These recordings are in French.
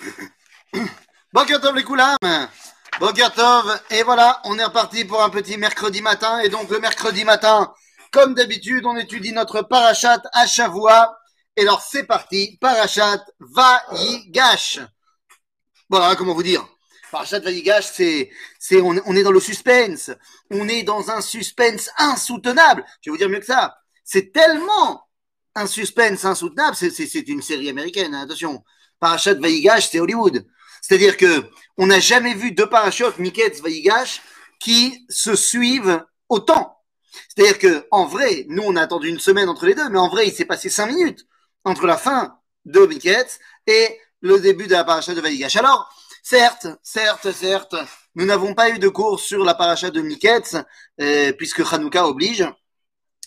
Bokertov les Koulam Bokertov, et voilà, on est reparti pour un petit mercredi matin. Et donc le mercredi matin, comme d'habitude, on étudie notre parachat à Shavua. Et alors c'est parti, parachat Vayigash. Voilà, comment vous dire Parachat Vayigash, c'est, c'est, on, est dans le suspense. On est dans un suspense insoutenable. Je vais vous dire mieux que ça. C'est tellement un suspense insoutenable. C'est, c'est, c'est une série américaine, hein, attention. Parachat Vayigash, c'est Hollywood. C'est-à-dire que on n'a jamais vu deux parachutes, Miketz, Vayigash, qui se suivent autant. C'est-à-dire que, en vrai, nous, on a attendu une semaine entre les deux, mais en vrai, il s'est passé cinq minutes entre la fin de Miketz et le début de la paracha de Vayigash. Alors, certes, certes, certes, nous n'avons pas eu de cours sur la paracha de Miketz, euh, puisque Hanouka oblige.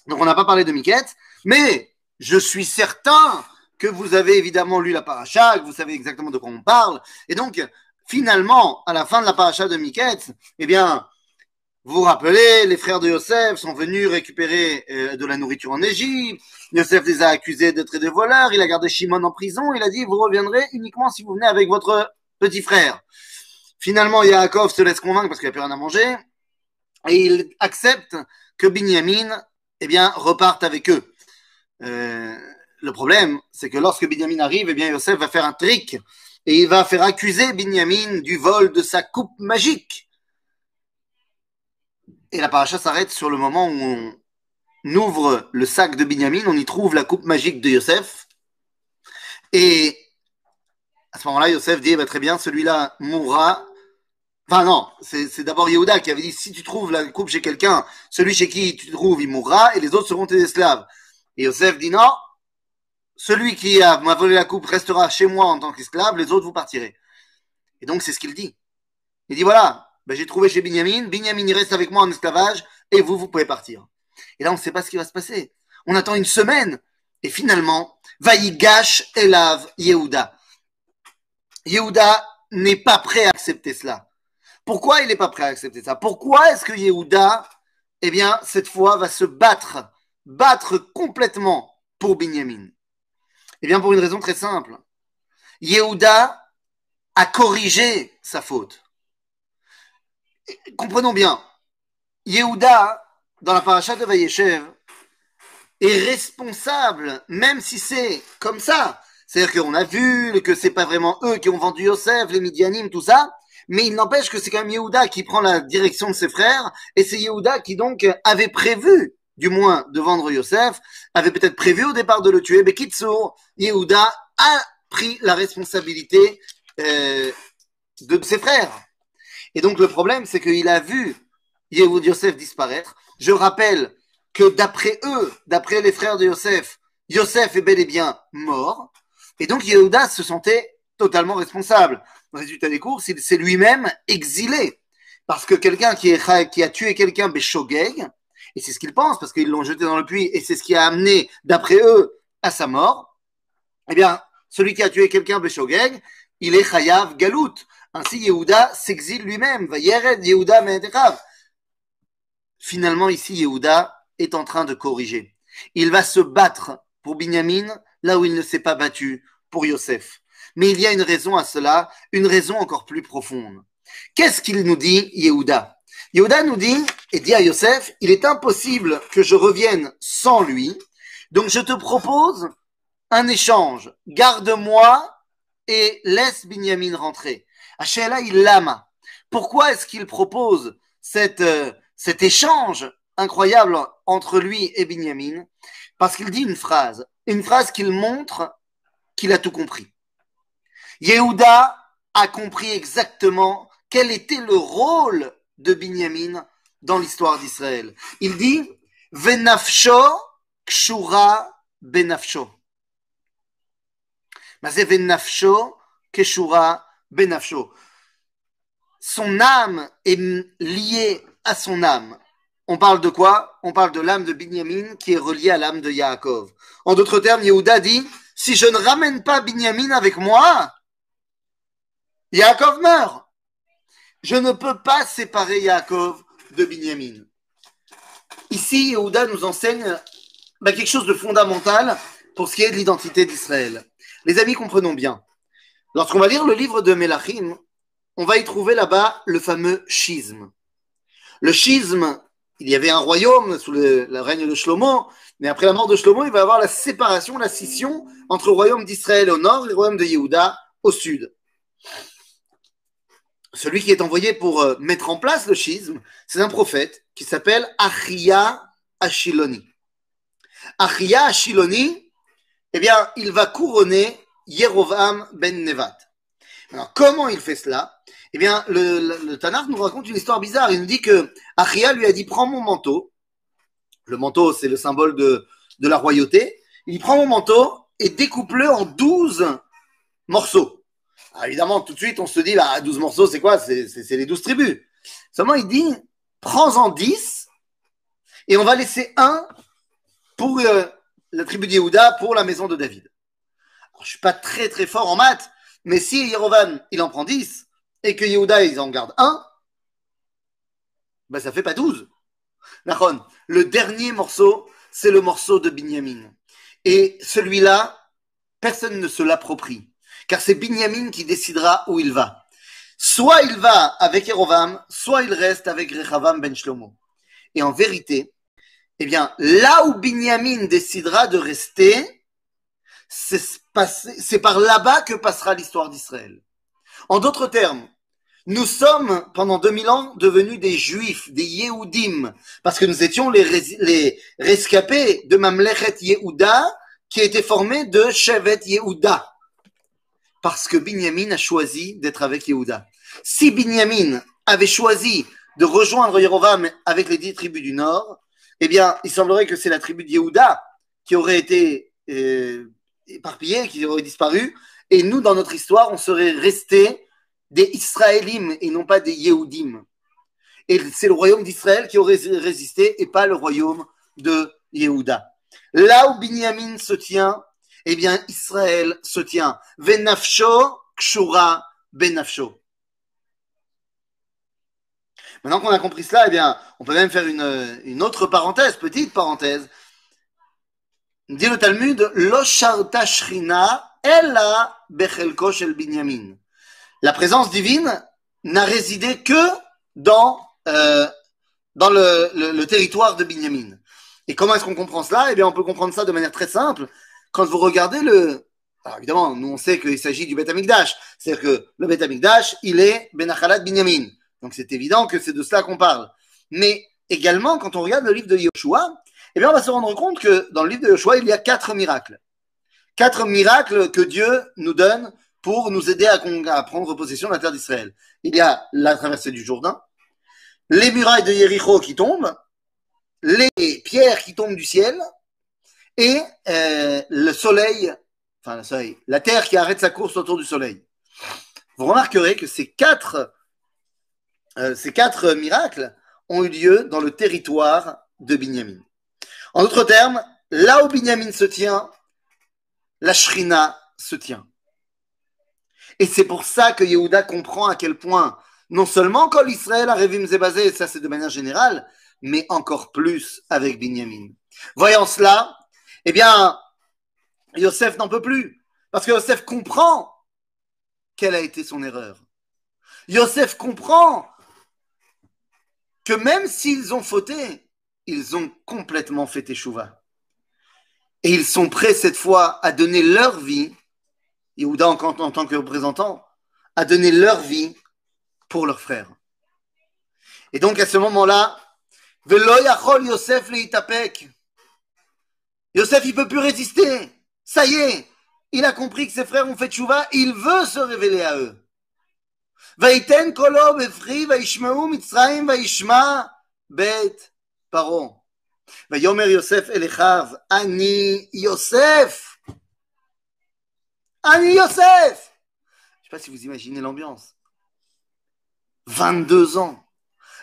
Donc, on n'a pas parlé de Miketz, mais je suis certain que vous avez évidemment lu la paracha, vous savez exactement de quoi on parle. Et donc, finalement, à la fin de la paracha de Miketz, eh bien, vous vous rappelez, les frères de Yosef sont venus récupérer euh, de la nourriture en Égypte. Yosef les a accusés d'être des voleurs. Il a gardé Shimon en prison. Il a dit, vous reviendrez uniquement si vous venez avec votre petit frère. Finalement, Yaakov se laisse convaincre parce qu'il n'a plus rien à manger. Et il accepte que Binyamin, eh bien, reparte avec eux. Euh, le problème, c'est que lorsque Binyamin arrive, eh bien, Yosef va faire un trick et il va faire accuser Binyamin du vol de sa coupe magique. Et la paracha s'arrête sur le moment où on ouvre le sac de Binyamin, on y trouve la coupe magique de Yosef. Et à ce moment-là, Yosef dit, eh ben, très bien, celui-là mourra. Enfin non, c'est d'abord Yehuda qui avait dit, si tu trouves la coupe chez quelqu'un, celui chez qui tu trouves, il mourra, et les autres seront tes esclaves. Et Yosef dit, non, celui qui m'a volé la coupe restera chez moi en tant qu'esclave, les autres vous partirez. Et donc c'est ce qu'il dit. Il dit voilà, ben, j'ai trouvé chez Binyamin, Binyamin il reste avec moi en esclavage, et vous, vous pouvez partir. Et là on ne sait pas ce qui va se passer. On attend une semaine, et finalement, Vaïgash Elav Yehuda. Yehuda n'est pas prêt à accepter cela. Pourquoi il n'est pas prêt à accepter ça? Pourquoi est-ce que Yehuda, eh bien, cette fois, va se battre, battre complètement pour Binyamin? Eh bien, pour une raison très simple. Yehuda a corrigé sa faute. Comprenons bien. Yehuda, dans la paracha de Vayeshev, est responsable, même si c'est comme ça. C'est-à-dire qu'on a vu que c'est pas vraiment eux qui ont vendu Yosef, les Midianim, tout ça. Mais il n'empêche que c'est quand même Yehuda qui prend la direction de ses frères, et c'est Yehuda qui donc avait prévu du moins de vendre Yosef, avait peut-être prévu au départ de le tuer. Mais Kitsour, Yehuda a pris la responsabilité euh, de ses frères. Et donc le problème, c'est qu'il a vu Yehud Yosef disparaître. Je rappelle que d'après eux, d'après les frères de Yosef, Yosef est bel et bien mort. Et donc Yehuda se sentait totalement responsable. Résultat des courses, c'est lui-même exilé. Parce que quelqu'un qui, qui, a tué quelqu'un, Beshogeg, et c'est ce qu'ils pensent, parce qu'ils l'ont jeté dans le puits, et c'est ce qui a amené, d'après eux, à sa mort. Eh bien, celui qui a tué quelqu'un, Beshogeg, il est Chayav Galout. Ainsi, Yehuda s'exile lui-même. Finalement, ici, Yehuda est en train de corriger. Il va se battre pour Binyamin là où il ne s'est pas battu pour Yosef. Mais il y a une raison à cela, une raison encore plus profonde. Qu'est-ce qu'il nous dit, Yehuda? Yehuda nous dit, et dit à Yosef, il est impossible que je revienne sans lui, donc je te propose un échange. Garde-moi et laisse Binyamin rentrer. Hachéla, il l'ama. Pourquoi est-ce qu'il propose cette, euh, cet échange incroyable entre lui et Binyamin? Parce qu'il dit une phrase, une phrase qu'il montre qu'il a tout compris. Yehuda a compris exactement quel était le rôle de Binyamin dans l'histoire d'Israël. Il dit Venafsho kshura benafsho. c'est Venafsho kshura benafsho. Son âme est liée à son âme. On parle de quoi? On parle de l'âme de Binyamin qui est reliée à l'âme de Yaakov. En d'autres termes, Yehuda dit si je ne ramène pas Binyamin avec moi, Yaakov meurt. Je ne peux pas séparer Yaakov de Binyamin. Ici, Yehuda nous enseigne bah, quelque chose de fondamental pour ce qui est de l'identité d'Israël. Les amis, comprenons bien. Lorsqu'on va lire le livre de Melachim, on va y trouver là-bas le fameux schisme. Le schisme, il y avait un royaume sous le, règne de Shlomo, mais après la mort de Shlomo, il va y avoir la séparation, la scission entre le royaume d'Israël au nord et le royaume de Yehuda au sud. Celui qui est envoyé pour euh, mettre en place le schisme, c'est un prophète qui s'appelle Achia Ashiloni. Achia Ashiloni, eh bien, il va couronner Yerovam ben Nevat. Alors, comment il fait cela? Eh bien, le, le, nous raconte une histoire bizarre. Il nous dit que Achia lui a dit Prends mon manteau. Le manteau, c'est le symbole de, de la royauté. Il prend mon manteau et découpe-le en douze morceaux. Évidemment, tout de suite, on se dit bah, 12 morceaux, c'est quoi? C'est les douze tribus. Seulement, il dit Prends-en dix et on va laisser un pour euh, la tribu de Yehuda, pour la maison de David. Je je suis pas très très fort en maths, mais si Yerovan il en prend 10 et que Yehuda ils en gardent un, ben ça fait pas 12. Le dernier morceau, c'est le morceau de Binyamin. Et celui-là, personne ne se l'approprie. Car c'est Binyamin qui décidera où il va. Soit il va avec Yerovam, soit il reste avec Rechavam ben Shlomo. Et en vérité, eh bien, là où Binyamin décidera de rester, c'est par là-bas que passera l'histoire d'Israël. En d'autres termes, nous sommes pendant 2000 ans devenus des juifs, des Yehudim, parce que nous étions les, les rescapés de Mamlechet Yehuda, qui était formé de Shevet Yehuda. Parce que Binyamin a choisi d'être avec Yehuda. Si Binyamin avait choisi de rejoindre Yerovam avec les dix tribus du Nord, eh bien, il semblerait que c'est la tribu de Yehuda qui aurait été euh, éparpillés, qui auraient disparu. Et nous, dans notre histoire, on serait restés des Israélim et non pas des Yehudim. Et c'est le royaume d'Israël qui aurait résisté et pas le royaume de Yehuda. Là où Binyamin se tient, eh bien, Israël se tient. Venafsho kshura benafsho. Maintenant qu'on a compris cela, eh bien, on peut même faire une, une autre parenthèse, petite parenthèse, Dit le Talmud, ella bechelko shel binyamin. La présence divine n'a résidé que dans, euh, dans le, le, territoire de Binyamin. Et comment est-ce qu'on comprend cela? Eh bien, on peut comprendre ça de manière très simple. Quand vous regardez le... Alors évidemment, nous on sait qu'il s'agit du Beth Amikdash. C'est-à-dire que le Beth Amikdash, il est Benachalat Binyamin. Donc c'est évident que c'est de cela qu'on parle. Mais également, quand on regarde le livre de Yoshua, eh bien, on va se rendre compte que dans le livre de Joshua, il y a quatre miracles. Quatre miracles que Dieu nous donne pour nous aider à, prendre possession de la terre d'Israël. Il y a la traversée du Jourdain, les murailles de Jéricho qui tombent, les pierres qui tombent du ciel et euh, le soleil, enfin la terre qui arrête sa course autour du soleil. Vous remarquerez que ces quatre, euh, ces quatre miracles ont eu lieu dans le territoire de Binyamin. En d'autres termes, là où Binyamin se tient, la Shrina se tient. Et c'est pour ça que Yehuda comprend à quel point, non seulement quand l'Israël a Revim basé, ça c'est de manière générale, mais encore plus avec Binyamin. Voyant cela, eh bien, Yosef n'en peut plus. Parce que Yosef comprend quelle a été son erreur. Yosef comprend que même s'ils ont fauté, ils ont complètement fait échouva. Et ils sont prêts cette fois à donner leur vie, Yehuda en, tant que représentant, à donner leur vie pour leurs frères. Et donc à ce moment-là, Yosef Yosef, il peut plus résister. Ça y est, il a compris que ses frères ont fait chouva, il veut se révéler à eux. ויתן קולו בבכי וישמעו מצרים וישמע בית Paro. Yomer Yosef Elechav, Ani Yosef. Ani Yosef. Je ne sais pas si vous imaginez l'ambiance. 22 ans.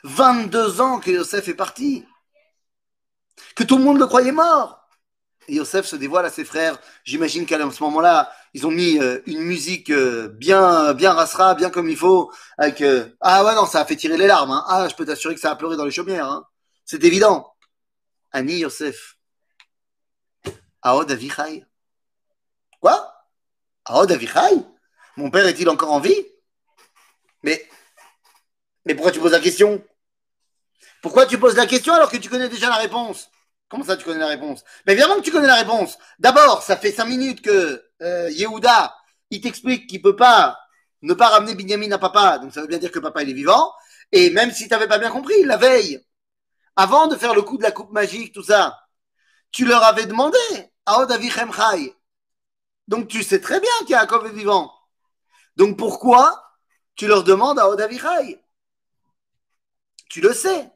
22 ans que Yosef est parti. Que tout le monde le croyait mort. Yosef se dévoile à ses frères. J'imagine qu'à ce moment-là, ils ont mis euh, une musique euh, bien, bien bien comme il faut. Avec, euh, ah ouais, non, ça a fait tirer les larmes. Hein. Ah, je peux t'assurer que ça a pleuré dans les chaumières. Hein. C'est évident. Ani Yosef. Aod Avichai. Quoi? Aod Avichai? Mon père est-il encore en vie? Mais, mais pourquoi tu poses la question? Pourquoi tu poses la question alors que tu connais déjà la réponse? Comment ça, tu connais la réponse? Mais évidemment que tu connais la réponse. D'abord, ça fait cinq minutes que euh, Yehuda, il t'explique qu'il peut pas ne pas ramener Binyamin à papa. Donc ça veut bien dire que papa, il est vivant. Et même si tu n'avais pas bien compris, la veille, avant de faire le coup de la coupe magique, tout ça, tu leur avais demandé à Odavichem Chai. Donc tu sais très bien qu'Yaakov est vivant. Donc pourquoi tu leur demandes à Odavichai Tu le sais.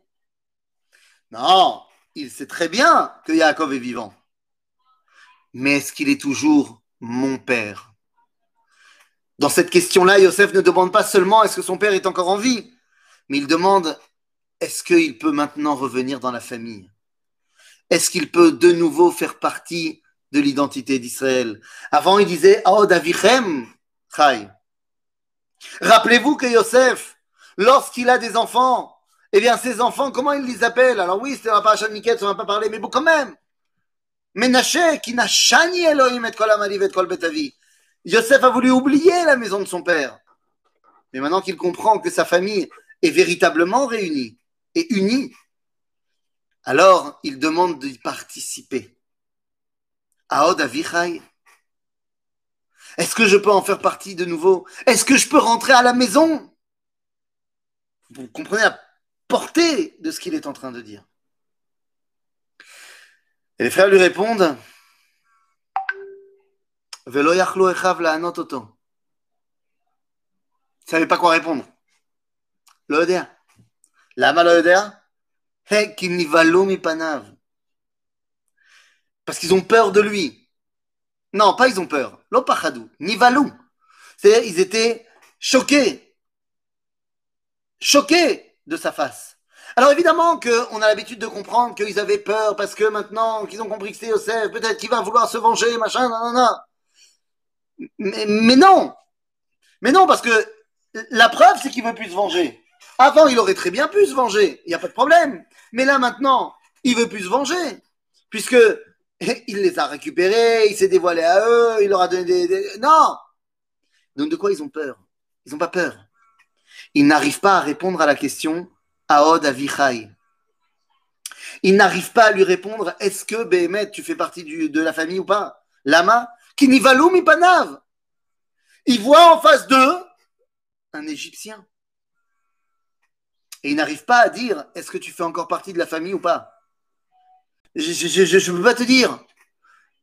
Non, il sait très bien que Yaakov est vivant. Mais est-ce qu'il est toujours mon père? Dans cette question-là, Yosef ne demande pas seulement est-ce que son père est encore en vie, mais il demande est-ce qu'il peut maintenant revenir dans la famille? Est-ce qu'il peut de nouveau faire partie de l'identité d'Israël? Avant, il disait Oh, Davichem. Rappelez-vous que Yosef, lorsqu'il a des enfants, eh bien, ses enfants, comment il les appelle Alors oui, c'est la paracha de Miket, on va pas parler, mais bon, quand même. Menaché, qui n'a shani Elohim et kol et kol betavi. Yosef a voulu oublier la maison de son père. Mais maintenant qu'il comprend que sa famille est véritablement réunie et unie, alors il demande d'y participer. Aod Avichai, est-ce que je peux en faire partie de nouveau? Est-ce que je peux rentrer à la maison? Vous comprenez portée de ce qu'il est en train de dire. Et les frères lui répondent ne savait pas quoi répondre. Lo Lama lo mi panav. Parce qu'ils ont peur de lui. Non, pas ils ont peur. L'opachadou, nivalou. C'est-à-dire, ils étaient choqués. Choqués de sa face. Alors évidemment qu'on a l'habitude de comprendre qu'ils avaient peur parce que maintenant qu'ils ont compris que c'est Yosef, peut-être qu'il va vouloir se venger, machin, non. Mais, mais non. Mais non, parce que la preuve, c'est qu'il veut plus se venger. Avant, il aurait très bien pu se venger. Il n'y a pas de problème. Mais là, maintenant, il veut plus se venger. Puisque il les a récupérés, il s'est dévoilé à eux, il leur a donné des, Non Donc de quoi ils ont peur? Ils n'ont pas peur. Ils n'arrivent pas à répondre à la question Aod Avichai. Ils n'arrivent pas à lui répondre Est-ce que Béhémet, tu fais partie de la famille ou pas? Lama Qui mi panav Ils voient en face d'eux un Égyptien. Et ils n'arrivent pas à dire Est-ce que tu fais encore partie de la famille ou pas? Je ne peux pas te dire.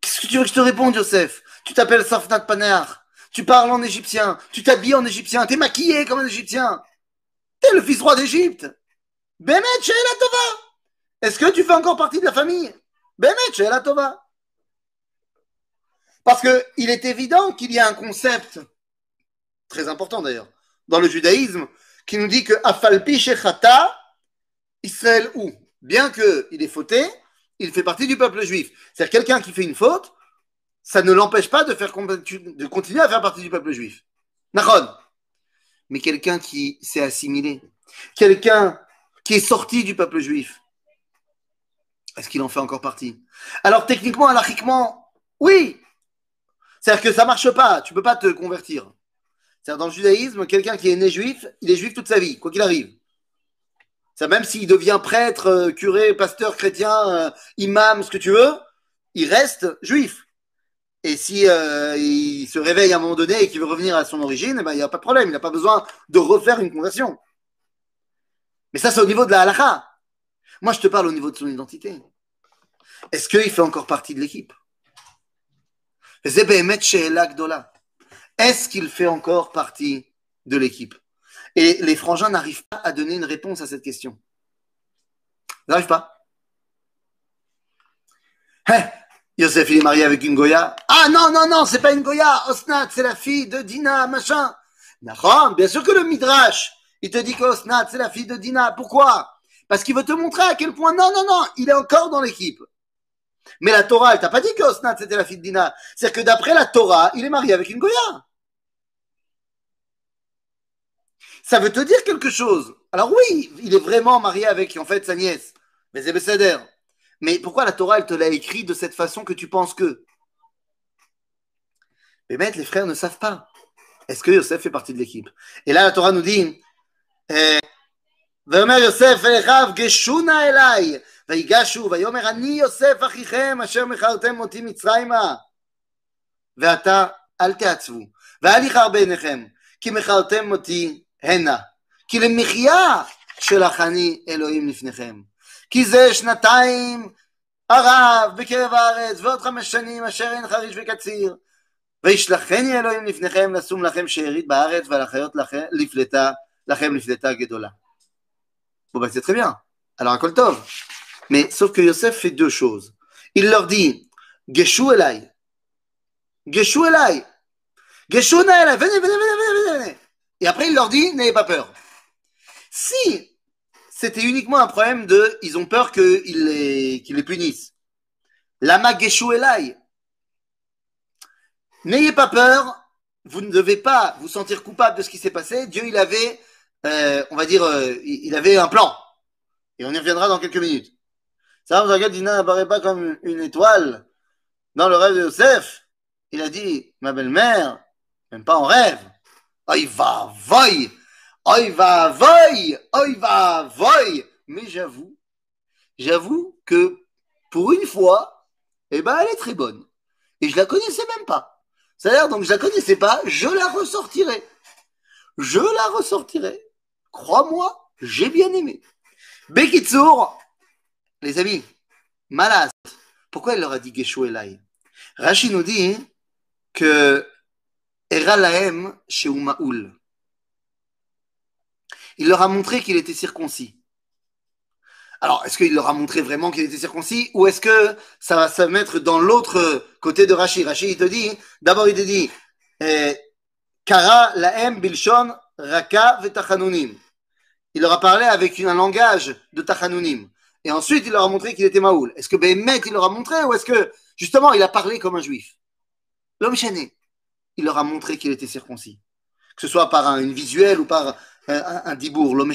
Qu'est-ce que tu veux que je te réponde, Joseph? Tu t'appelles Safnat Paneach. Tu parles en égyptien. Tu t'habilles en égyptien. Tu es maquillé comme un égyptien. Tu es le fils roi d'Égypte. Bemet la Tova. Est-ce que tu fais encore partie de la famille? Bemet la Tova. Parce qu'il est évident qu'il y a un concept, très important d'ailleurs, dans le judaïsme, qui nous dit que Afalpi Shechata, Israël ou, bien qu'il est fauté, il fait partie du peuple juif. C'est-à-dire quelqu'un qui fait une faute, ça ne l'empêche pas de, faire, de continuer à faire partie du peuple juif. Nachon. Mais quelqu'un qui s'est assimilé, quelqu'un qui est sorti du peuple juif, est-ce qu'il en fait encore partie? Alors techniquement, anarchiquement, oui. C'est-à-dire que ça marche pas, tu peux pas te convertir. C'est-à-dire dans le judaïsme, quelqu'un qui est né juif, il est juif toute sa vie, quoi qu'il arrive même s'il devient prêtre, euh, curé, pasteur, chrétien, euh, imam, ce que tu veux, il reste juif. Et si euh, il se réveille à un moment donné et qu'il veut revenir à son origine, eh ben, il n'y a pas de problème, il n'a pas besoin de refaire une conversion. Mais ça, c'est au niveau de la halakha. Moi, je te parle au niveau de son identité. Est-ce qu'il fait encore partie de l'équipe? Est-ce qu'il fait encore partie de l'équipe? Et les frangins n'arrivent pas à donner une réponse à cette question. Ils n'arrivent pas. Hein? Yosef, il est marié avec une Goya. Ah non, non, non, c'est pas une Goya. Osnat, c'est la fille de Dina, machin. D'accord, bien sûr que le Midrash, il te dit que Osnat, c'est la fille de Dina. Pourquoi? Parce qu'il veut te montrer à quel point, non, non, non, il est encore dans l'équipe. Mais la Torah, elle t'a pas dit que Osnat, c'était la fille de Dina. C'est-à-dire que d'après la Torah, il est marié avec une Goya. ça veut te dire quelque chose. Alors oui, il est vraiment marié avec en fait sa nièce, mais c'est Mais pourquoi la Torah elle te l'a écrit de cette façon que tu penses que Mais les frères ne savent pas. est-ce que Yosef fait partie de l'équipe Et là, la Torah nous dit ויאמר יוסף אליכיו גשו נא אליי ויגשו ויאמר אני יוסף אחיכם אשר מכרתם אותי מצרימה ועתה אל תעצבו ואל יכר בעיניכם כי מכרתם אותי הנה כי למחיה שלח אני אלוהים לפניכם כי זה שנתיים הרב בקרב הארץ ועוד חמש שנים אשר אין חריש וקציר וישלחני אלוהים לפניכם לשום לכם שארית בארץ ולחיות לכם לפלטה לכם לפלטה גדולה Bon, bah, c'est très bien. Alors, un Tov. Mais sauf que Yosef fait deux choses. Il leur dit Geshu Elai. Geshu Elai. Geshu Elai. Venez, venez, venez, venez, venez. Et après, il leur dit N'ayez pas peur. Si c'était uniquement un problème de ils ont peur qu'ils les, punissent. Lama Geshu Elai. N'ayez pas peur. Vous ne devez pas vous sentir coupable de ce qui s'est passé. Dieu, il avait euh, on va dire, euh, il avait un plan. Et on y reviendra dans quelques minutes. Ça, vous regardez, Dina n'apparaît pas comme une étoile dans le rêve de Joseph. Il a dit, ma belle-mère, même pas en rêve. Il va, voy! Il va, voy! Il va, voy! Mais j'avoue, j'avoue que pour une fois, eh ben, elle est très bonne. Et je la connaissais même pas. C'est-à-dire, donc, je la connaissais pas, je la ressortirai. Je la ressortirai. Crois-moi, j'ai bien aimé. Bekitsour, les amis, Malas, pourquoi il leur a dit Geshu Elai Rashi nous dit que Eralaem chez. Il leur a montré qu'il était circoncis. Alors, est-ce qu'il leur a montré vraiment qu'il était circoncis ou est-ce que ça va se mettre dans l'autre côté de Rashi Rashi, il te dit, d'abord il te dit, eh, Kara laem bilshon raka v'tachanunim. Il leur a parlé avec un langage de tachanunim. Et ensuite, il leur a montré qu'il était Maoul. Est-ce que Béhémet, il leur a montré ou est-ce que, justement, il a parlé comme un juif? L'homme chaîné, il leur a montré qu'il était circoncis. Que ce soit par un, une visuelle ou par un, un, dibour, l'homme.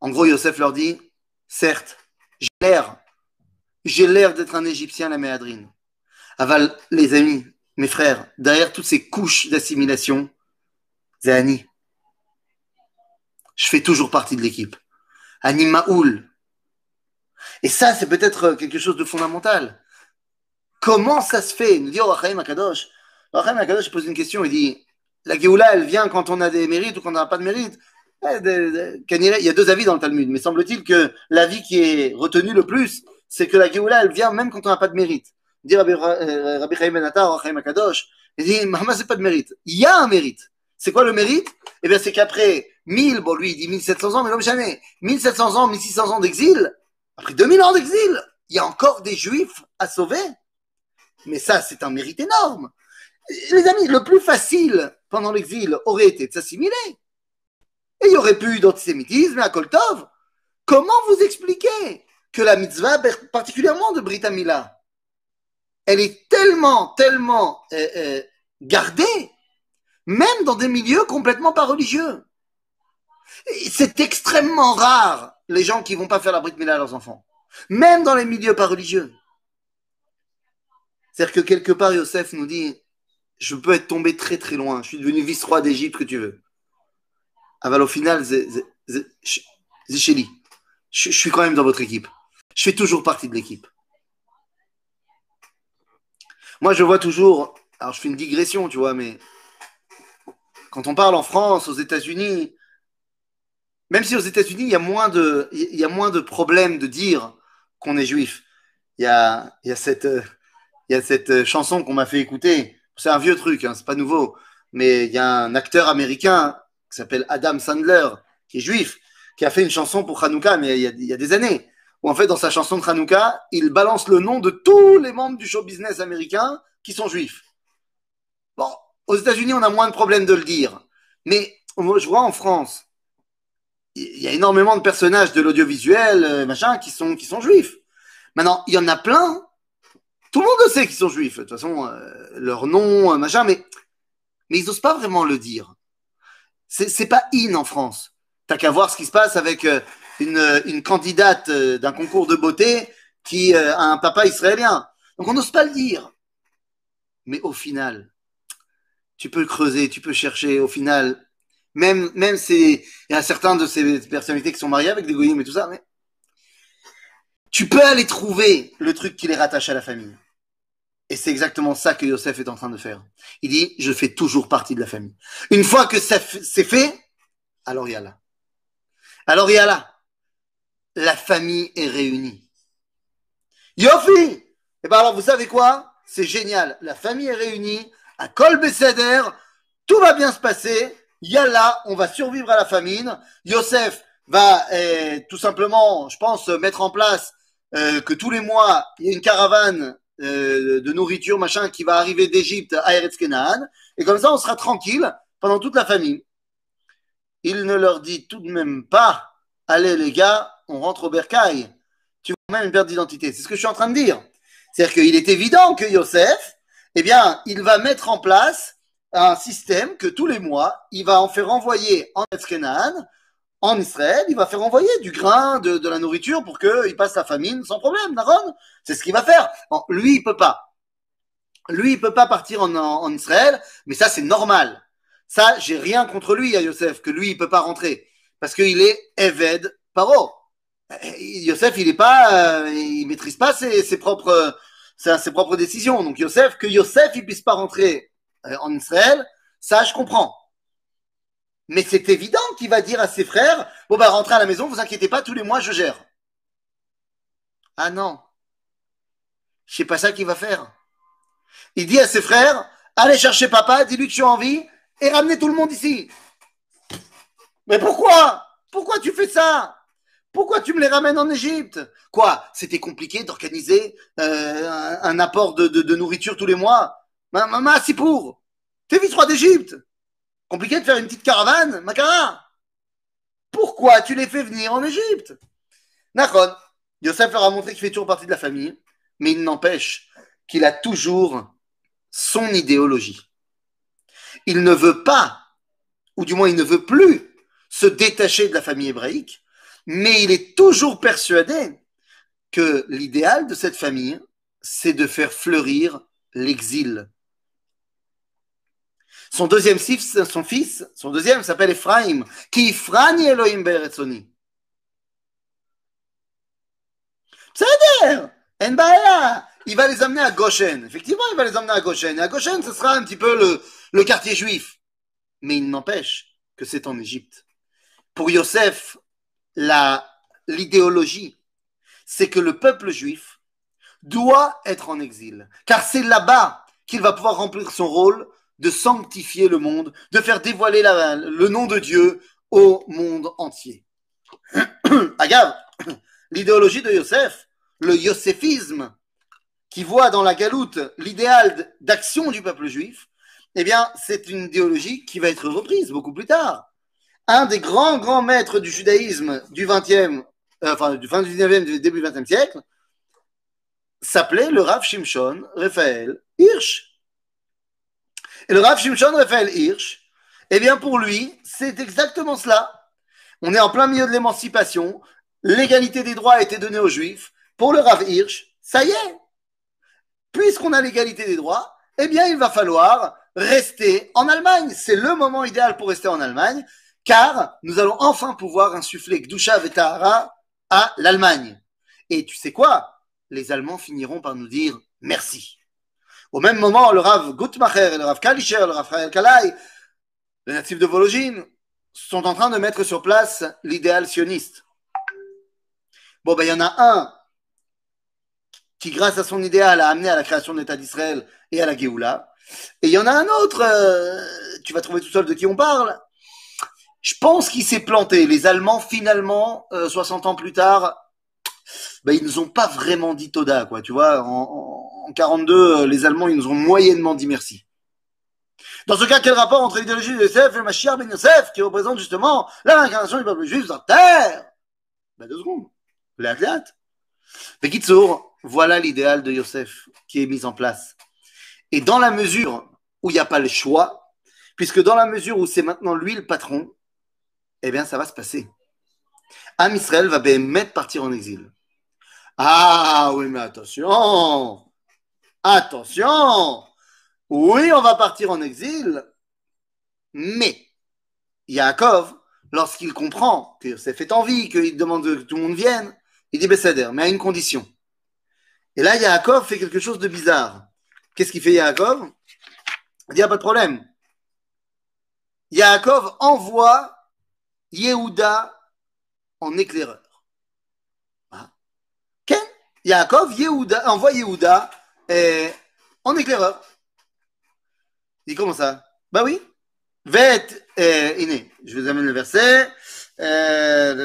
En gros, Yosef leur dit, certes, j'ai l'air, j'ai l'air d'être un Égyptien, la méadrine. Aval, les amis, mes frères, derrière toutes ces couches d'assimilation, c'est Je fais toujours partie de l'équipe. Ani Maoul. Et ça, c'est peut-être quelque chose de fondamental. Comment ça se fait? Nous dit Rachaim Akadosh. Rachaim Akadosh pose une question, il dit La Géoula, elle vient quand on a des mérites ou quand on n'a pas de mérite. Il y a deux avis dans le Talmud, mais semble-t-il que l'avis qui est retenu le plus, c'est que la Géoula, elle vient même quand on n'a pas de mérite dit Rabbi, euh, Rabbi Chaim Ben Attar, Chaim Akadosh, il dit, Mahamas, c'est pas de mérite. Il y a un mérite. C'est quoi le mérite? Eh bien, c'est qu'après 1000, bon, lui, il dit 1700 ans, mais l'homme jamais. 1700 ans, 1600 ans d'exil, après 2000 ans d'exil, il y a encore des juifs à sauver. Mais ça, c'est un mérite énorme. Les amis, le plus facile pendant l'exil aurait été de s'assimiler. Et il y aurait plus d'antisémitisme à Koltov. Comment vous expliquez que la mitzvah, particulièrement de Brit Mila, elle est tellement, tellement euh, euh, gardée, même dans des milieux complètement pas religieux. C'est extrêmement rare les gens qui vont pas faire la brite mila à leurs enfants, même dans les milieux pas religieux. C'est-à-dire que quelque part, Yosef nous dit, je peux être tombé très très loin, je suis devenu vice-roi d'Égypte que tu veux. Aval au final, Zécheli, je suis quand même dans votre équipe. Je fais toujours partie de l'équipe. Moi, je vois toujours, alors je fais une digression, tu vois, mais quand on parle en France, aux États-Unis, même si aux États-Unis, il y a moins de, problèmes de dire qu'on est juif. Il y a, cette, il y a cette chanson qu'on m'a fait écouter. C'est un vieux truc, hein, c'est pas nouveau. Mais il y a un acteur américain qui s'appelle Adam Sandler, qui est juif, qui a fait une chanson pour Hanouka, mais il y a, des années où en fait, dans sa chanson de Hanouka, il balance le nom de tous les membres du show business américain qui sont juifs. Bon, aux États-Unis, on a moins de problèmes de le dire. Mais je vois en France, il y a énormément de personnages de l'audiovisuel, euh, machin, qui sont, qui sont juifs. Maintenant, il y en a plein. Tout le monde sait qu'ils sont juifs. De toute façon, euh, leur nom, euh, machin, mais, mais ils n'osent pas vraiment le dire. C'est pas in en France. T'as qu'à voir ce qui se passe avec une, candidate euh, d'un concours de beauté qui euh, a un papa israélien. Donc on n'ose pas le dire. Mais au final, tu peux creuser, tu peux chercher. Au final, même, même c'est, il y a certains de ces personnalités qui sont mariées avec des goyim et tout ça, mais tu peux aller trouver le truc qui les rattache à la famille. Et c'est exactement ça que Yosef est en train de faire. Il dit, je fais toujours partie de la famille. Une fois que c'est fait, alors il là. Alors il là. La famille est réunie. Yofi! Et ben alors vous savez quoi? C'est génial. La famille est réunie à Kol Beseder. Tout va bien se passer. Yalla, on va survivre à la famine. Yosef va euh, tout simplement, je pense, mettre en place euh, que tous les mois, il y a une caravane euh, de nourriture, machin, qui va arriver d'Égypte à Eretz Kenaan. Et comme ça, on sera tranquille pendant toute la famille. Il ne leur dit tout de même pas, allez les gars, on rentre au bercail. Tu vois même une perte d'identité. C'est ce que je suis en train de dire. C'est-à-dire qu'il est évident que Yosef, eh bien, il va mettre en place un système que tous les mois, il va en faire envoyer en Eskenan, en Israël, il va faire envoyer du grain, de, de la nourriture pour qu'il passe la famine sans problème, Naron. C'est ce qu'il va faire. Bon, lui, il peut pas. Lui, il peut pas partir en, en, Israël, mais ça, c'est normal. Ça, j'ai rien contre lui, Yosef, que lui, il peut pas rentrer. Parce qu'il est Eved Paro. Yosef, il est pas, euh, il maîtrise pas ses, ses propres, ses, ses propres décisions. Donc, Yosef, que Yosef, il puisse pas rentrer euh, en Israël, ça je comprends. Mais c'est évident qu'il va dire à ses frères, bon bah rentrez à la maison, vous inquiétez pas, tous les mois je gère. Ah non, c'est pas ça qu'il va faire. Il dit à ses frères, allez chercher papa, dis-lui que je suis en vie, et ramenez tout le monde ici. Mais pourquoi? Pourquoi tu fais ça? Pourquoi tu me les ramènes en Égypte? Quoi? C'était compliqué d'organiser euh, un, apport de, de, nourriture tous les mois? Maman, si pour. T'es vice-roi d'Égypte. Compliqué de faire une petite caravane, Makara. Pourquoi tu les fais venir en Égypte? Nakon, Yosef leur a montré qu'il fait toujours partie de la famille, mais il n'empêche qu'il a toujours son idéologie. Il ne veut pas, ou du moins il ne veut plus, se détacher de la famille hébraïque, mais il est toujours persuadé que l'idéal de cette famille, c'est de faire fleurir l'exil. Son deuxième fils, son fils, son deuxième s'appelle Ephraim, qui Ifrani Elohim Beretzoni. Il va les amener à Goshen. Effectivement, il va les amener à Goshen. Et à Goshen, ce sera un petit peu le, le quartier juif. Mais il n'empêche que c'est en Égypte. Pour Yosef, l'idéologie, c'est que le peuple juif doit être en exil. Car c'est là-bas qu'il va pouvoir remplir son rôle de sanctifier le monde, de faire dévoiler le nom de Dieu au monde entier. Agave, l'idéologie de Yosef, le yosefisme, qui voit dans la galoute l'idéal d'action du peuple juif, eh bien, c'est une idéologie qui va être reprise beaucoup plus tard. Un des grands, grands maîtres du judaïsme du 20e, euh, enfin, du fin du 19e, du début du 20e siècle, s'appelait le Rav Shimshon Raphaël Hirsch. Et le Rav Shimshon Raphaël Hirsch, eh bien pour lui, c'est exactement cela. On est en plein milieu de l'émancipation, l'égalité des droits a été donnée aux Juifs. Pour le Rav Hirsch, ça y est. Puisqu'on a l'égalité des droits, eh bien il va falloir rester en Allemagne. C'est le moment idéal pour rester en Allemagne, car nous allons enfin pouvoir insuffler Gdusha Vetahara à l'Allemagne. Et tu sais quoi? Les Allemands finiront par nous dire merci. Au même moment, le Rav Gutmacher, le Rav Kalischer, le Rav Rael Kalai, les natifs de Vologine, sont en train de mettre sur place l'idéal sioniste. Bon, ben, il y en a un qui, grâce à son idéal, a amené à la création de l'État d'Israël et à la Géoula. Et il y en a un autre, euh, tu vas trouver tout seul de qui on parle. Je pense qu'il s'est planté. Les Allemands, finalement, 60 euh, ans plus tard, ben, ils nous ont pas vraiment dit Toda, quoi. Tu vois, en, en 42, euh, les Allemands, ils nous ont moyennement dit merci. Dans ce cas, quel rapport entre l'idéologie de Yosef et Mashiach ben Yosef, qui représente justement la réincarnation du peuple juif sur terre? Ben deux secondes. Les athlètes. Bekitsour, voilà l'idéal de Yosef qui est mis en place. Et dans la mesure où il n'y a pas le choix, puisque dans la mesure où c'est maintenant lui le patron, eh bien, ça va se passer. Am Israël va mettre partir en exil. Ah oui, mais attention Attention Oui, on va partir en exil, Mais Yaakov, lorsqu'il comprend que Yosef est en vie, qu'il demande que tout le monde vienne, il dit Bessader, mais à une condition. Et là, Yaakov fait quelque chose de bizarre. Qu'est-ce qu'il fait Yaakov? Il dit, a pas de problème. Yaakov envoie Yehuda en éclaireur. Ah. Yaakov Yehuda, envoie Yehuda eh, en éclaireur. Il dit comment ça Bah oui. Vet, eh, je vous amène le verset. Euh,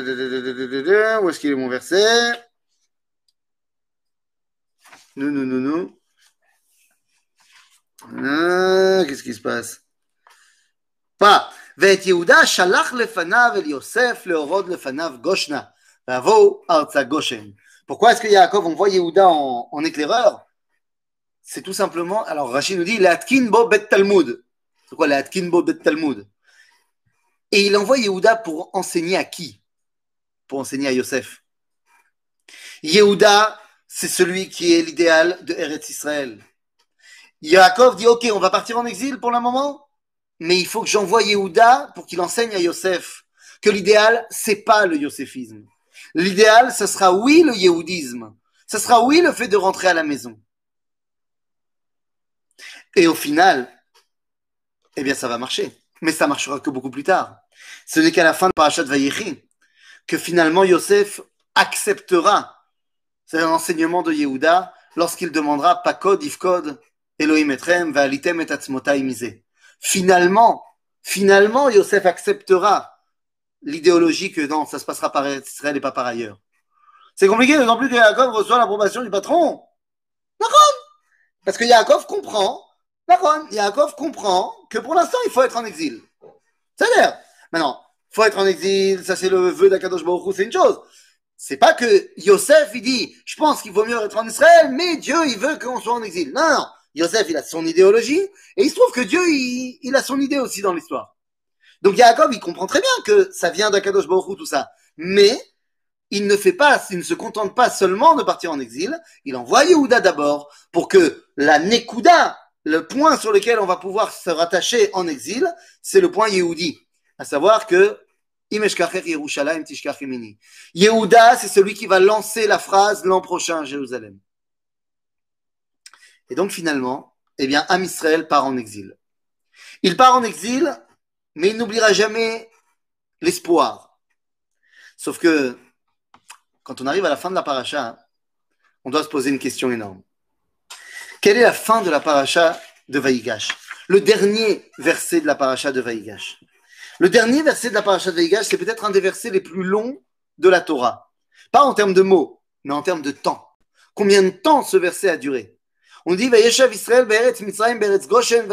où est-ce qu'il est mon verset Non, non, non, non. Ah, qu'est-ce qui se passe Pas. ואת יהודה שלח לפניו אל יוסף להורד לפניו גושנה, ואבואו ארצה גושן. Pourquoi est-ce que Yaakov envoie Yehuda en, éclaireur? C'est tout simplement, alors Rachid nous dit, l'atkin bo bet Talmud. C'est quoi l'atkin bo bet Talmud? Et il envoie Yehuda pour enseigner à qui? Pour enseigner à Yosef. Yehuda, c'est celui qui est l'idéal de Eretz Israël. Yaakov dit, ok, on va partir en exil pour le moment, mais il faut que j'envoie Yehuda pour qu'il enseigne à Yosef que l'idéal, c'est pas le yosefisme. L'idéal, ce sera oui le yéhoudisme. Ce sera oui le fait de rentrer à la maison. Et au final, eh bien, ça va marcher. Mais ça marchera que beaucoup plus tard. Ce n'est qu'à la fin de Parashat Vayechi que finalement Yosef acceptera l'enseignement de Yehuda lorsqu'il demandera Pakod, Ifkod, Elohim etrem, Valitem et Atzmotai Finalement, finalement, Yosef acceptera l'idéologie que non, ça se passera par Israël et pas par ailleurs. C'est compliqué, d'autant plus que Yaakov reçoit l'approbation du patron. Parce que Yaakov comprend, Yaakov comprend que pour l'instant, il faut être en exil. C'est-à-dire, maintenant, faut être en exil, ça c'est le vœu d'Akadosh Baruch c'est une chose. C'est pas que Yosef, il dit, je pense qu'il vaut mieux être en Israël, mais Dieu, il veut qu'on soit en exil. Non, non, Yosef, il a son idéologie, et il se trouve que Dieu, il, a son idée aussi dans l'histoire. Donc Yaakov, il comprend très bien que ça vient d'Akadosh Baruch tout ça. Mais, il ne fait pas, il ne se contente pas seulement de partir en exil, il envoie Yehuda d'abord pour que la Nekuda, le point sur lequel on va pouvoir se rattacher en exil, c'est le point Yehudi. À savoir que Yehuda, c'est celui qui va lancer la phrase l'an prochain à Jérusalem. Et donc finalement, eh bien, Am Israël part en exil. Il part en exil, mais il n'oubliera jamais l'espoir. Sauf que quand on arrive à la fin de la paracha, on doit se poser une question énorme. Quelle est la fin de la paracha de Vaïgash Le dernier verset de la paracha de Vaïgash. Le dernier verset de la paracha de Vaïgash, c'est peut-être un des versets les plus longs de la Torah. Pas en termes de mots, mais en termes de temps. Combien de temps ce verset a duré? On dit Israël Goshen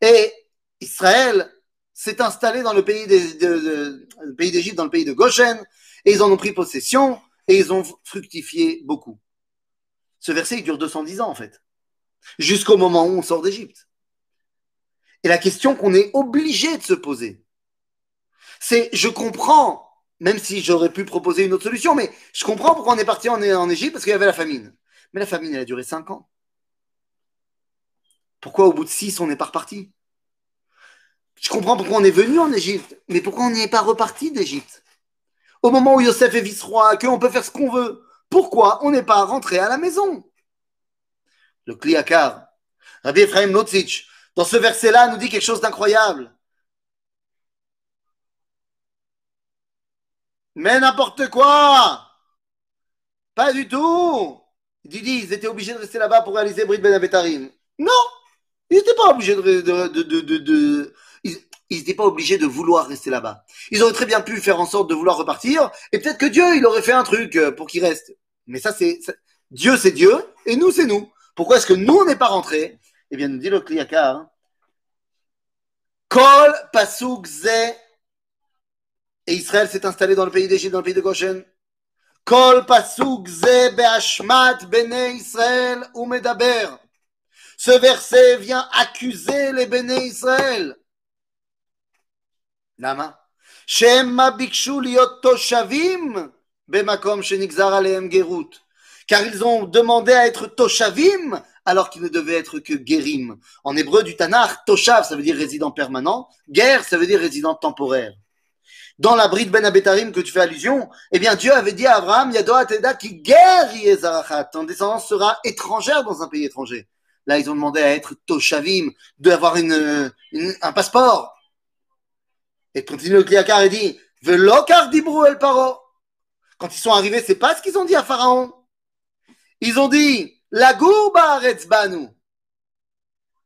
Et Israël s'est installé dans le pays d'Égypte, dans le pays de Goshen, et ils en ont pris possession, et ils ont fructifié beaucoup. Ce verset, il dure 210 ans, en fait. Jusqu'au moment où on sort d'Égypte. Et la question qu'on est obligé de se poser, c'est, je comprends même si j'aurais pu proposer une autre solution, mais je comprends pourquoi on est parti en, Égypte, parce qu'il y avait la famine. Mais la famine, elle a duré cinq ans. Pourquoi au bout de six, on n'est pas reparti? Je comprends pourquoi on est venu en Égypte, mais pourquoi on n'y est pas reparti d'Égypte? Au moment où Yosef est vice-roi, qu'on peut faire ce qu'on veut, pourquoi on n'est pas rentré à la maison? Le Kliakar, Rabbi Ephraim Notzich, dans ce verset-là, nous dit quelque chose d'incroyable. Mais n'importe quoi! Pas du tout! Didi, ils étaient obligés de rester là-bas pour réaliser Brit Ben Abetarim. Non Ils n'étaient pas obligés de... de, Ils n'étaient pas obligés de vouloir rester là-bas. Ils auraient très bien pu faire en sorte de vouloir repartir, et peut-être que Dieu, il aurait fait un truc euh, pour qu'ils restent. Mais ça, c'est... Dieu, c'est Dieu, et nous, c'est nous. Pourquoi est-ce que nous, on n'est pas rentrés? Eh bien, nous dit le Kliyaka, hein. Kol pasuk et Israël s'est installé dans le pays d'Égypte, dans le pays de Goshen. Kol pasuk ze be'ashmat bene Israël ou medaber. Ce verset vient accuser les béné Israël. Lama. Shema bikshu liot toshavim bemakom shenigzar gerut. Car ils ont demandé à être toshavim alors qu'ils ne devaient être que guérim. En hébreu du Tanakh, Toshav, ça veut dire résident permanent, guerre, ça veut dire résident temporaire. Dans la bride Ben Abetarim que tu fais allusion, eh bien Dieu avait dit à Abraham, Yadoa Teda, qui Yezarachat, ton descendance sera étrangère dans un pays étranger. Là, ils ont demandé à être Toshavim, d'avoir un passeport. Et continue le Kliakar et dit, Velokar Dibru El Paro. Quand ils sont arrivés, c'est pas ce qu'ils ont dit à Pharaon. Ils ont dit, la gourba Retzbanu.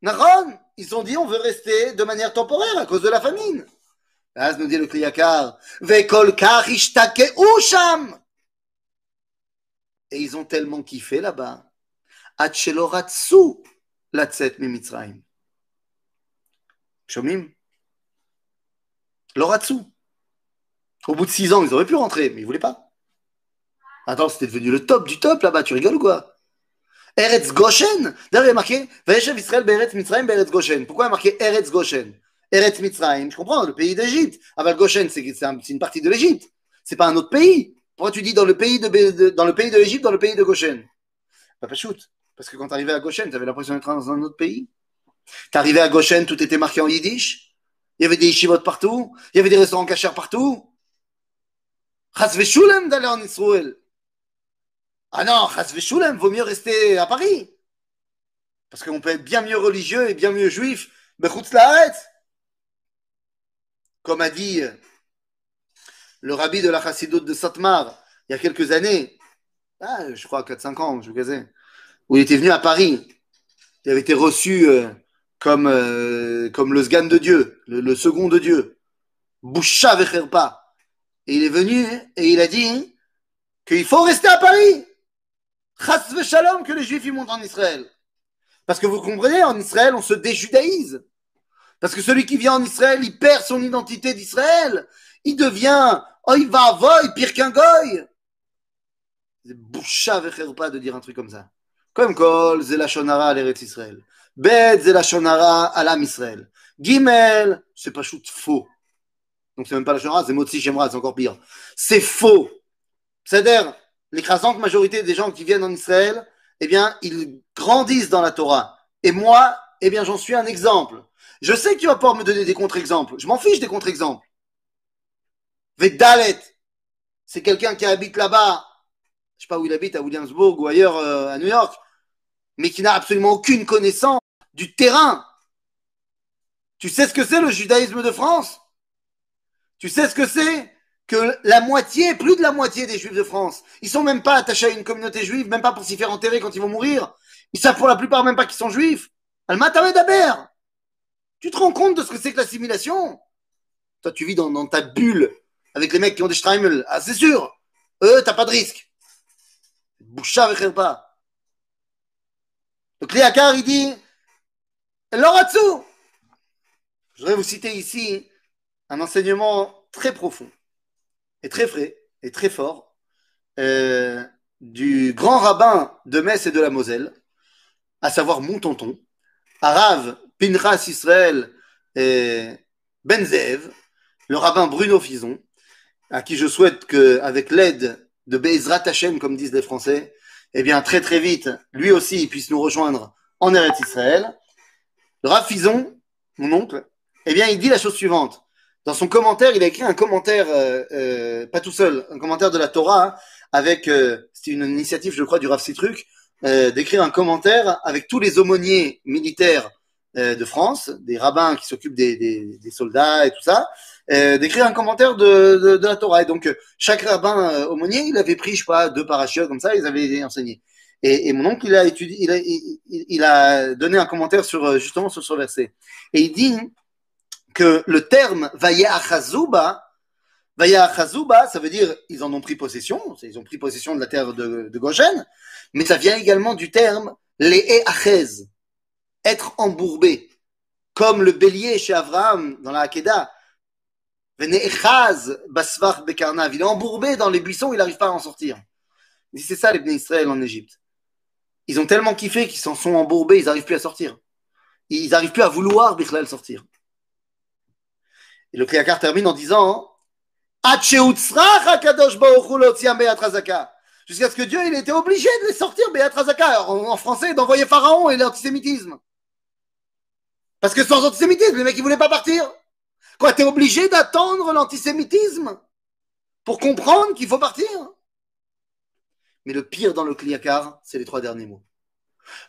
Naron, ils ont dit, on veut rester de manière temporaire à cause de la famine. Là, nous dit le Kriyakar, Vekol Karishtake Usham. Et ils ont tellement kiffé là-bas. Atcheloratsu Latzet Mimitzraim. Shomim? Loratsu. Au bout de six ans, ils auraient pu rentrer, mais ils voulaient pas. Attends, c'était devenu le top du top là-bas, tu rigoles ou quoi? Eretz Goshen D'ailleurs, il y a marqué Vaeshev Israël Beretz Mitzrayim Beretz Goshen. Pourquoi il y a marqué Eretz Goshen? Eretz Mitzrayim, je comprends, le pays d'Égypte. Aval Goshen, c'est une partie de l'Égypte. C'est pas un autre pays. Pourquoi tu dis dans le pays de, dans le pays de l'Égypte, dans le pays de Goshen? Bah, pas shoot. Parce que quand tu arrivais à Goshen, tu avais l'impression d'être dans un autre pays. Tu arrivais à Goshen, tout était marqué en yiddish. Il y avait des yeshivotes partout. Il y avait des restaurants cachers partout. Chas d'aller en Israël. Ah non, Chas vaut mieux rester à Paris. Parce qu'on peut être bien mieux religieux et bien mieux juif. Mais Comme a dit le rabbi de la chassidoute de Satmar il y a quelques années, ah, je crois 4-5 ans, je vous où il était venu à Paris. Il avait été reçu euh, comme, euh, comme le sgan de Dieu, le, second de Dieu. Boucha pas. Et il est venu et il a dit qu'il faut rester à Paris. Chas shalom que les Juifs y montent en Israël. Parce que vous comprenez, en Israël, on se déjudaïse. Parce que celui qui vient en Israël, il perd son identité d'Israël. Il devient, oh, il va voy, pire qu'un goy. C'est boucha pas de dire un truc comme ça. Comme Kol, Zelashonara à l'Eretz Israël. Bet, Zelashonara à l'âme Israël. Gimel, c'est pas shoot faux. Donc c'est même pas la Shonara, c'est Motsi Shemra, c'est encore pire. C'est faux. C'est-à-dire, l'écrasante majorité des gens qui viennent en Israël, eh bien, ils grandissent dans la Torah. Et moi, eh bien, j'en suis un exemple. Je sais que tu vas pas me donner des contre-exemples. Je m'en fiche des contre-exemples. Vedalet, c'est quelqu'un qui habite là-bas, je sais pas où il habite, à Williamsburg ou ailleurs euh, à New York, mais qui n'a absolument aucune connaissance du terrain. Tu sais ce que c'est le judaïsme de France? Tu sais ce que c'est que la moitié, plus de la moitié des juifs de France, ils sont même pas attachés à une communauté juive, même pas pour s'y faire enterrer quand ils vont mourir. Ils savent pour la plupart même pas qu'ils sont juifs. d'Aber. Tu te rends compte de ce que c'est que l'assimilation Toi, tu vis dans, ta bulle avec les mecs qui ont des Streimel. Ah, c'est sûr. Eux, t'as pas de risque. Boucha pas. Léakar, il dit, Loratsu. Je voudrais vous citer ici un enseignement très profond et très frais et très fort euh, du grand rabbin de Metz et de la Moselle, à savoir mon tonton, Arav Pinchas Israël et Benzev, le rabbin Bruno Fison, à qui je souhaite que, avec l'aide de Bezrat Hashem, comme disent les Français, eh bien, très très vite, lui aussi, il puisse nous rejoindre en Eretz Israël. Fison, mon oncle, eh bien, il dit la chose suivante. Dans son commentaire, il a écrit un commentaire, euh, euh, pas tout seul, un commentaire de la Torah, hein, avec, euh, c'était une initiative, je crois, du Rav Citruc, euh, d'écrire un commentaire avec tous les aumôniers militaires euh, de France, des rabbins qui s'occupent des, des, des, soldats et tout ça, d'écrire un commentaire de, de, de, la Torah. Et donc, chaque rabbin aumônier, il avait pris, je sais pas, deux parachutes comme ça, ils avaient enseigné. Et, et, mon oncle, il a étudié, il a, il, il a donné un commentaire sur justement sur ce verset. Et il dit que le terme Vayachazuba, Vayachazuba, ça veut dire ils en ont pris possession, ils ont pris possession de la terre de, de Goshen, mais ça vient également du terme Le'eachez, être embourbé, comme le bélier chez Abraham dans la Hakeda. Il est embourbé dans les buissons, il n'arrive pas à en sortir. C'est ça les Bnei Israël en Égypte. Ils ont tellement kiffé qu'ils s'en sont embourbés, ils n'arrivent plus à sortir. Ils n'arrivent plus à vouloir Bichlal sortir. Et le Kriyakar termine en disant Jusqu'à ce que Dieu il était obligé de les sortir, Béatrazaka, en, en français, d'envoyer Pharaon et l'antisémitisme. Parce que sans antisémitisme, les mecs ils voulaient pas partir. Quoi, t'es obligé d'attendre l'antisémitisme pour comprendre qu'il faut partir? Mais le pire dans le Kliakar, c'est les trois derniers mots.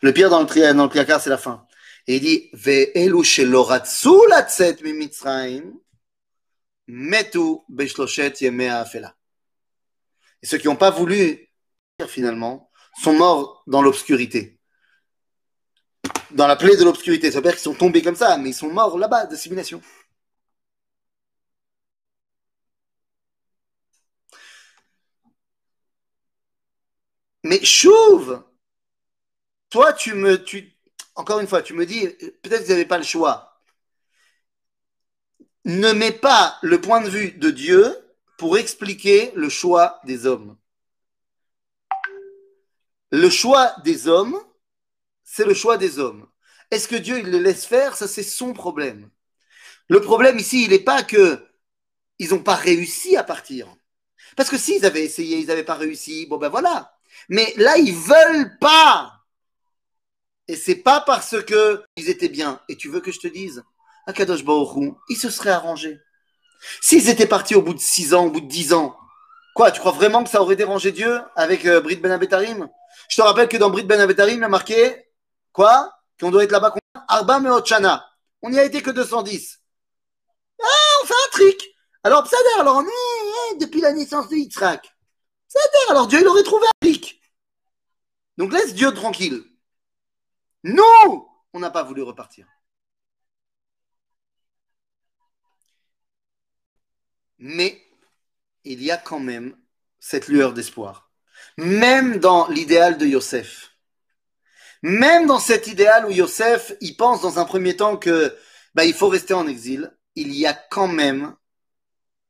Le pire dans le, dans c'est la fin. Et il dit Ve'elu metu ha'afela. Et ceux qui n'ont pas voulu finalement sont morts dans l'obscurité. Dans la plaie de l'obscurité. Ça veut dire qu'ils sont tombés comme ça, mais ils sont morts là-bas d'assimilation. Mais chouve Toi, tu me. Encore une fois, tu me dis, peut-être que vous n'avez pas le choix. Ne mets pas le point de vue de Dieu pour expliquer le choix des hommes. Le choix des hommes, c'est le choix des hommes. Est-ce que Dieu il le laisse faire? Ça, c'est son problème. Le problème ici, il n'est pas que ils n'ont pas réussi à partir. Parce que s'ils avaient essayé, ils n'avaient pas réussi, bon ben voilà. Mais là, ils veulent pas. Et c'est pas parce que ils étaient bien. Et tu veux que je te dise, Akadosh Hu, ils se seraient arrangés. S'ils étaient partis au bout de 6 ans, au bout de 10 ans, quoi, tu crois vraiment que ça aurait dérangé Dieu avec euh, Brit Ben Abetarim? Je te rappelle que dans Brit Ben Abetarim, il y a marqué, quoi? Qu'on doit être là-bas Arba Meot Shana. On n'y a été que 210. Ah, on fait un trick. Alors, Psader, alors on est depuis la naissance de Yitzhak. Alors Dieu, il aurait trouvé un trick. Donc laisse Dieu tranquille. Nous, on n'a pas voulu repartir. Mais il y a quand même cette lueur d'espoir. Même dans l'idéal de Yosef. Même dans cet idéal où Yosef, il pense dans un premier temps que bah, il faut rester en exil, il y a quand même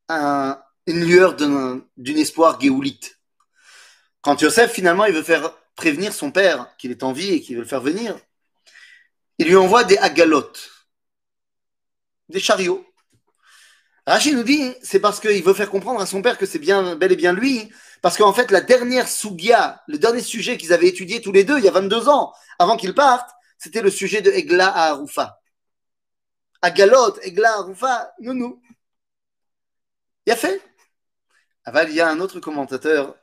un, une lueur d'un- espoir géoulite. Quand Yosef, finalement, il veut faire prévenir son père qu'il est en vie et qu'il veut le faire venir, il lui envoie des agalotes, des chariots. Rachid nous dit, c'est parce qu'il veut faire comprendre à son père que c'est bien, bel et bien lui, parce qu'en fait, la dernière sugia, le dernier sujet qu'ils avaient étudié tous les deux il y a 22 ans, avant qu'ils partent, c'était le sujet de Egla à Haroufa. Agalot, Egla, Haroufa, nounou. Il a fait. Aval, il y a un autre commentateur.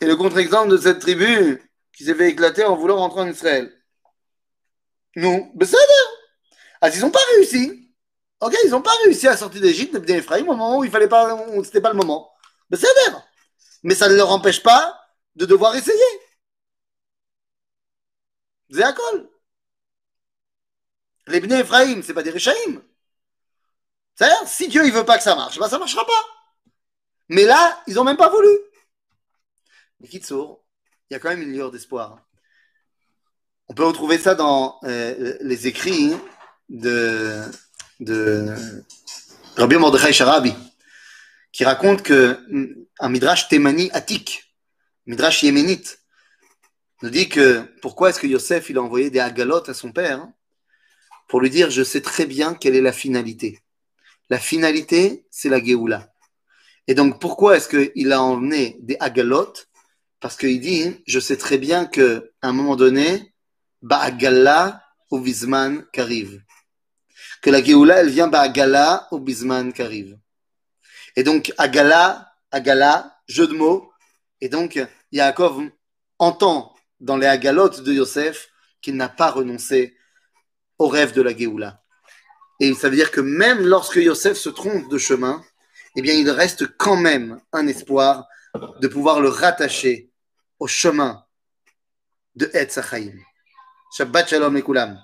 Et le contre-exemple de cette tribu qui s'est fait en voulant rentrer en Israël. Nous, ça Ah, ils n'ont pas réussi. Ok, ils n'ont pas réussi à sortir d'Égypte, de Ephraim, au moment où il fallait pas, pas le moment. Mais ça ne leur empêche pas de devoir essayer. Col. Les Bnei Ephraim, c'est pas des Réchaïm. C'est-à-dire, si Dieu il veut pas que ça marche, ben ça marchera pas. Mais là, ils ont même pas voulu. Mais Kitsour, il y a quand même une lueur d'espoir. On peut retrouver ça dans euh, les écrits de, Rabbi Mordechai Sharabi, qui raconte que un midrash témani attique, midrash yéménite, nous dit que pourquoi est-ce que Yosef il a envoyé des agalotes à son père pour lui dire je sais très bien quelle est la finalité. La finalité, c'est la Géoula. Et donc pourquoi est-ce qu'il a emmené des agalotes Parce qu'il dit je sais très bien que à un moment donné, Ba'agala ou Bisman qu'arrive. Que la Géoula, elle vient Ba'agala ou Bisman qu'arrive. Et donc, Agala, Agala, jeu de mots. Et donc, Yaakov entend dans les Agalotes de Yosef qu'il n'a pas renoncé au rêve de la Géoula. Et ça veut dire que même lorsque Yosef se trompe de chemin, eh bien, il reste quand même un espoir de pouvoir le rattacher au chemin de Etz Chaim. Shabbat Shalom et.